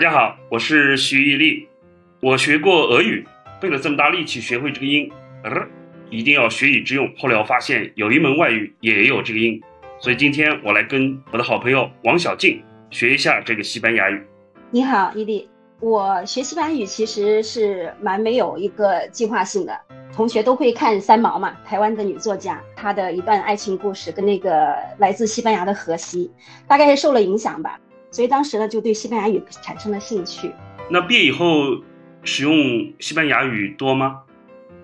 大家好，我是徐毅力。我学过俄语，费了这么大力气学会这个音，呃，一定要学以致用。后来我发现有一门外语也有这个音，所以今天我来跟我的好朋友王小静学一下这个西班牙语。你好，伊利。我学西班牙语其实是蛮没有一个计划性的。同学都会看三毛嘛，台湾的女作家，她的一段爱情故事跟那个来自西班牙的荷西，大概是受了影响吧。所以当时呢，就对西班牙语产生了兴趣。那毕业以后使用西班牙语多吗？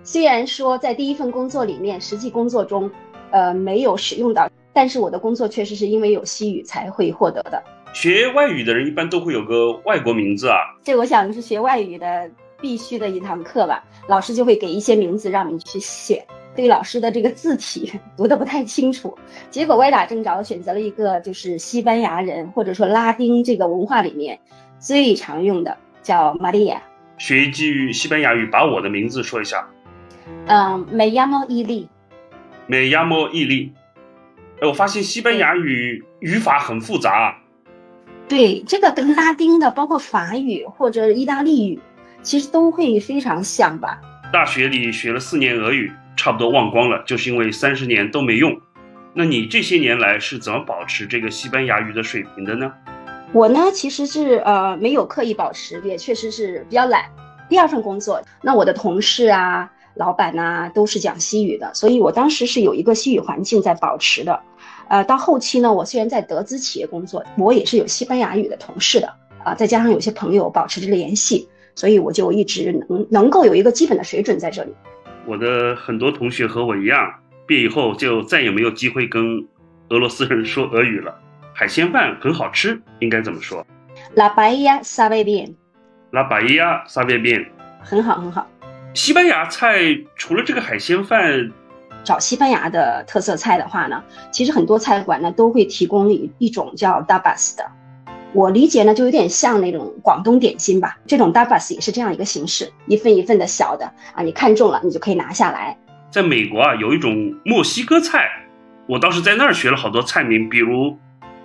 虽然说在第一份工作里面，实际工作中，呃，没有使用到，但是我的工作确实是因为有西语才会获得的。学外语的人一般都会有个外国名字啊。这我想是学外语的必须的一堂课吧。老师就会给一些名字让你去选。对老师的这个字体 读得不太清楚，结果歪打正着选择了一个就是西班牙人或者说拉丁这个文化里面最常用的，叫玛利亚。学一句西班牙语，把我的名字说一下。嗯，Me llamo 伊利。Me llamo 伊利。哎，我发现西班牙语语法很复杂。对，这个跟拉丁的，包括法语或者意大利语，其实都会非常像吧。大学里学了四年俄语。差不多忘光了，就是因为三十年都没用。那你这些年来是怎么保持这个西班牙语的水平的呢？我呢，其实是呃没有刻意保持，也确实是比较懒。第二份工作，那我的同事啊、老板呐都是讲西语的，所以我当时是有一个西语环境在保持的。呃，到后期呢，我虽然在德资企业工作，我也是有西班牙语的同事的啊，再加上有些朋友保持着联系，所以我就一直能能够有一个基本的水准在这里。我的很多同学和我一样，毕业以后就再也没有机会跟俄罗斯人说俄语了。海鲜饭很好吃，应该怎么说？La paella sabe bien。La paella sabe bien。很好，很好。西班牙菜除了这个海鲜饭，找西班牙的特色菜的话呢，其实很多菜馆呢都会提供一一种叫 dabas 的。我理解呢，就有点像那种广东点心吧。这种 dabas 也是这样一个形式，一份一份的小的啊，你看中了，你就可以拿下来。在美国啊，有一种墨西哥菜，我倒是在那儿学了好多菜名，比如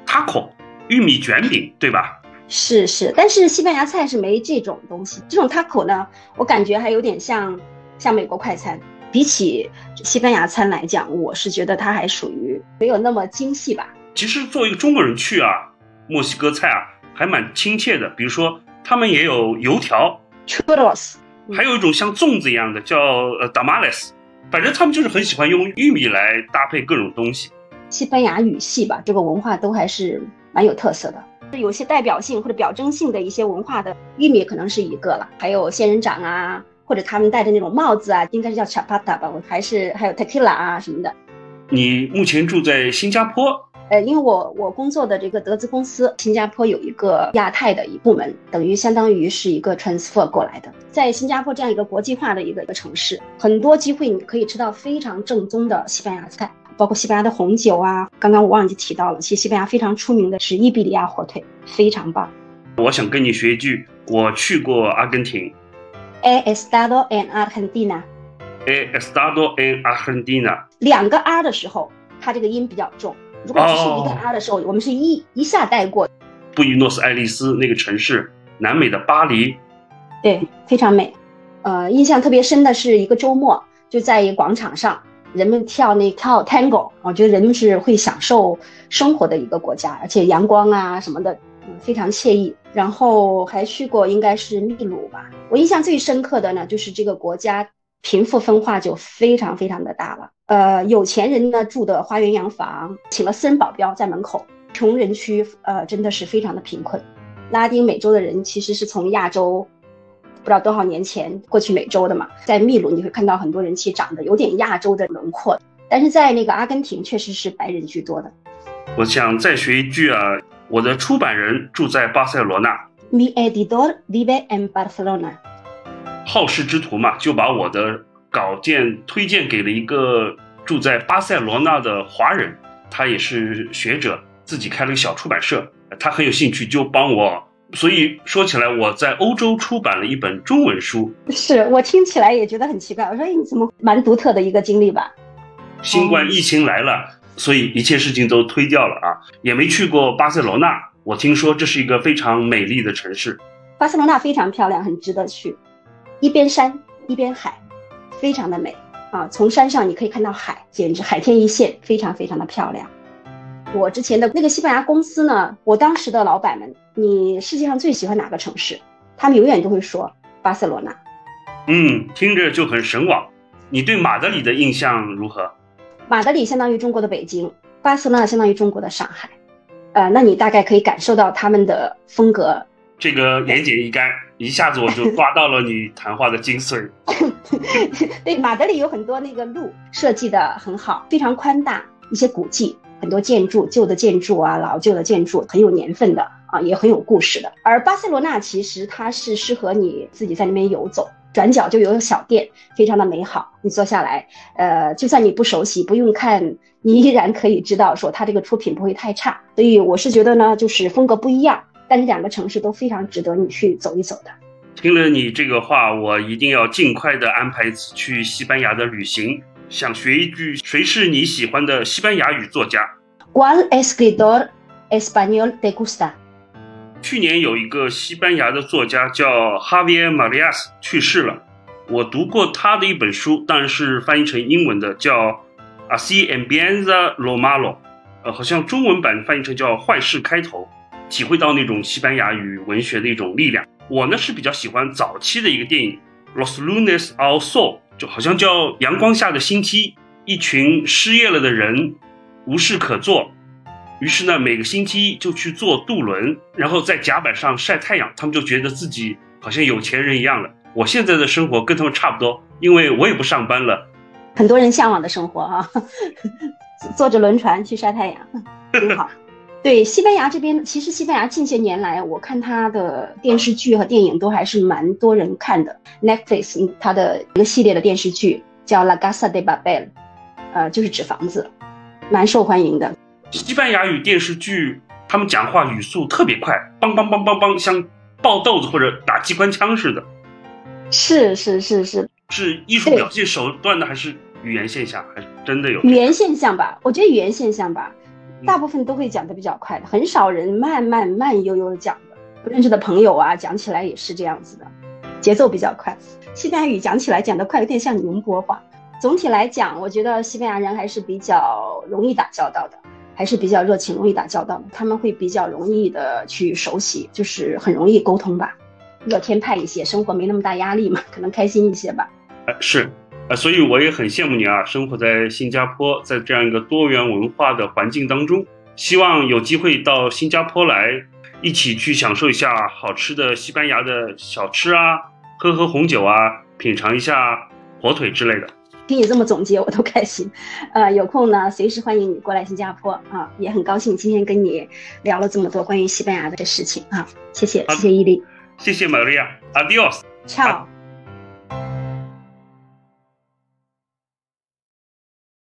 taco 玉米卷饼，对吧？是是，但是西班牙菜是没这种东西。这种 taco 呢，我感觉还有点像像美国快餐，比起西班牙餐来讲，我是觉得它还属于没有那么精细吧。其实作为一个中国人去啊。墨西哥菜啊，还蛮亲切的。比如说，他们也有油条，churros，还有一种像粽子一样的叫呃 tamales。反正他们就是很喜欢用玉米来搭配各种东西。西班牙语系吧，这个文化都还是蛮有特色的。有些代表性或者表征性的一些文化的玉米可能是一个了，还有仙人掌啊，或者他们戴的那种帽子啊，应该是叫 chapata 吧，还是还有 tequila 啊什么的。你目前住在新加坡？呃，因为我我工作的这个德资公司，新加坡有一个亚太的一部门，等于相当于是一个 transfer 过来的。在新加坡这样一个国际化的一个一个城市，很多机会你可以吃到非常正宗的西班牙菜，包括西班牙的红酒啊。刚刚我忘记提到了，其实西班牙非常出名的是伊比利亚火腿，非常棒。我想跟你学一句，我去过阿根廷。He estado en Argentina。He estado en Argentina。两个 R 的时候，它这个音比较重。如果只是一个 R 的时候，我们是一一下带过。布宜诺斯艾利斯那个城市，南美的巴黎，对，非常美。呃，印象特别深的是一个周末，就在一个广场上，人们跳那跳 Tango，我觉得人们是会享受生活的一个国家，而且阳光啊什么的，嗯，非常惬意。然后还去过应该是秘鲁吧。我印象最深刻的呢，就是这个国家贫富分化就非常非常的大了。呃，有钱人呢住的花园洋房，请了私人保镖在门口；穷人区，呃，真的是非常的贫困。拉丁美洲的人其实是从亚洲，不知道多少年前过去美洲的嘛，在秘鲁你会看到很多人其实长得有点亚洲的轮廓，但是在那个阿根廷确实是白人居多的。我想再学一句啊，我的出版人住在巴塞罗那。Mi editor vive en Barcelona。好事之徒嘛，就把我的。稿件推荐给了一个住在巴塞罗那的华人，他也是学者，自己开了个小出版社，他很有兴趣，就帮我。所以说起来，我在欧洲出版了一本中文书。是我听起来也觉得很奇怪，我说你怎么蛮独特的一个经历吧？新冠疫情来了，所以一切事情都推掉了啊，也没去过巴塞罗那。我听说这是一个非常美丽的城市。巴塞罗那非常漂亮，很值得去，一边山一边海，非常的美啊！从山上你可以看到海，简直海天一线，非常非常的漂亮。我之前的那个西班牙公司呢，我当时的老板们，你世界上最喜欢哪个城市？他们永远都会说巴塞罗那。嗯，听着就很神往。你对马德里的印象如何？马德里相当于中国的北京，巴塞罗那相当于中国的上海。呃，那你大概可以感受到他们的风格。这个言简意赅，一下子我就抓到了你谈话的精髓。对，马德里有很多那个路设计的很好，非常宽大，一些古迹。很多建筑，旧的建筑啊，老旧的建筑，很有年份的啊，也很有故事的。而巴塞罗那其实它是适合你自己在那边游走，转角就有小店，非常的美好。你坐下来，呃，就算你不熟悉，不用看，你依然可以知道说它这个出品不会太差。所以我是觉得呢，就是风格不一样，但是两个城市都非常值得你去走一走的。听了你这个话，我一定要尽快的安排去西班牙的旅行。想学一句，谁是你喜欢的西班牙语作家？¿Cuál escritor español te gusta？去年有一个西班牙的作家叫 Javier Marias 去世了，我读过他的一本书，当然是翻译成英文的，叫《Así empieza lo malo》，呃，好像中文版翻译成叫《坏事开头》，体会到那种西班牙语文学的一种力量。我呢是比较喜欢早期的一个电影《Los Lunes al Sol》。就好像叫阳光下的星期，一群失业了的人无事可做，于是呢，每个星期就去坐渡轮，然后在甲板上晒太阳。他们就觉得自己好像有钱人一样了。我现在的生活跟他们差不多，因为我也不上班了。很多人向往的生活啊，坐着轮船去晒太阳，挺好。对西班牙这边，其实西班牙近些年来，我看他的电视剧和电影都还是蛮多人看的。Netflix 它的一个系列的电视剧叫《La Casa de Babel》，呃，就是纸房子，蛮受欢迎的。西班牙语电视剧，他们讲话语速特别快，梆梆梆梆梆，像爆豆子或者打机关枪似的。是是是是，是艺术表现手段的，还是语言现象，还是真的有？语言现象吧，我觉得语言现象吧。大部分都会讲的比较快的，很少人慢慢慢悠悠的讲的。不认识的朋友啊，讲起来也是这样子的，节奏比较快。西班牙语讲起来讲得快，有点像宁波话。总体来讲，我觉得西班牙人还是比较容易打交道的，还是比较热情，容易打交道的。他们会比较容易的去熟悉，就是很容易沟通吧，乐天派一些，生活没那么大压力嘛，可能开心一些吧。呃，是。啊，所以我也很羡慕你啊，生活在新加坡，在这样一个多元文化的环境当中，希望有机会到新加坡来，一起去享受一下好吃的西班牙的小吃啊，喝喝红酒啊，品尝一下火腿之类的。听你这么总结，我都开心。呃，有空呢，随时欢迎你过来新加坡啊，也很高兴今天跟你聊了这么多关于西班牙的事情啊，谢谢，谢谢伊利，谢谢玛利亚，Adios，ciao。